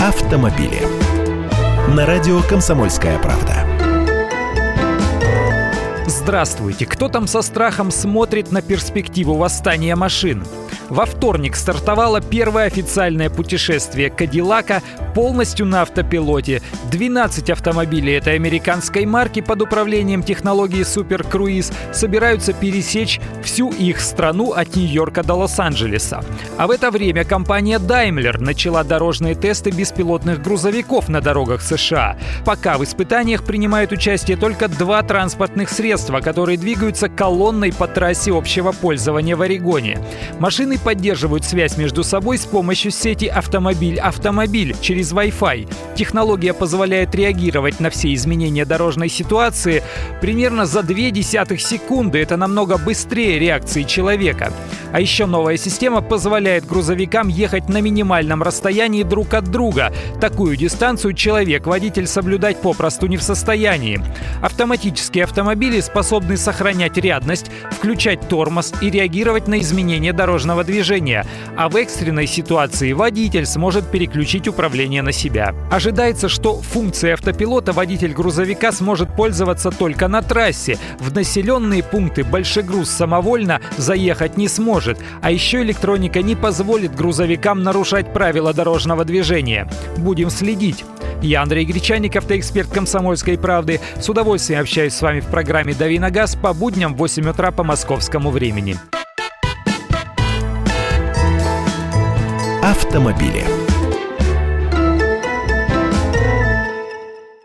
автомобили. На радио «Комсомольская правда». Здравствуйте! Кто там со страхом смотрит на перспективу восстания машин? Во вторник стартовало первое официальное путешествие Кадиллака полностью на автопилоте. 12 автомобилей этой американской марки под управлением технологии Super Cruise собираются пересечь всю их страну от Нью-Йорка до Лос-Анджелеса. А в это время компания Daimler начала дорожные тесты беспилотных грузовиков на дорогах США. Пока в испытаниях принимают участие только два транспортных средства, которые двигаются колонной по трассе общего пользования в Орегоне. Машины поддерживают связь между собой с помощью сети автомобиль-автомобиль через Wi-Fi. Технология позволяет реагировать на все изменения дорожной ситуации примерно за две десятых секунды. Это намного быстрее реакции человека. А еще новая система позволяет грузовикам ехать на минимальном расстоянии друг от друга. Такую дистанцию человек-водитель соблюдать попросту не в состоянии. Автоматические автомобили способны сохранять рядность, включать тормоз и реагировать на изменения дорожного движения. А в экстренной ситуации водитель сможет переключить управление на себя. Ожидается, что функцией автопилота водитель грузовика сможет пользоваться только на трассе. В населенные пункты большегруз самовольно заехать не сможет может. А еще электроника не позволит грузовикам нарушать правила дорожного движения. Будем следить. Я Андрей Гречаник, автоэксперт «Комсомольской правды». С удовольствием общаюсь с вами в программе «Дави на газ» по будням в 8 утра по московскому времени. Автомобили.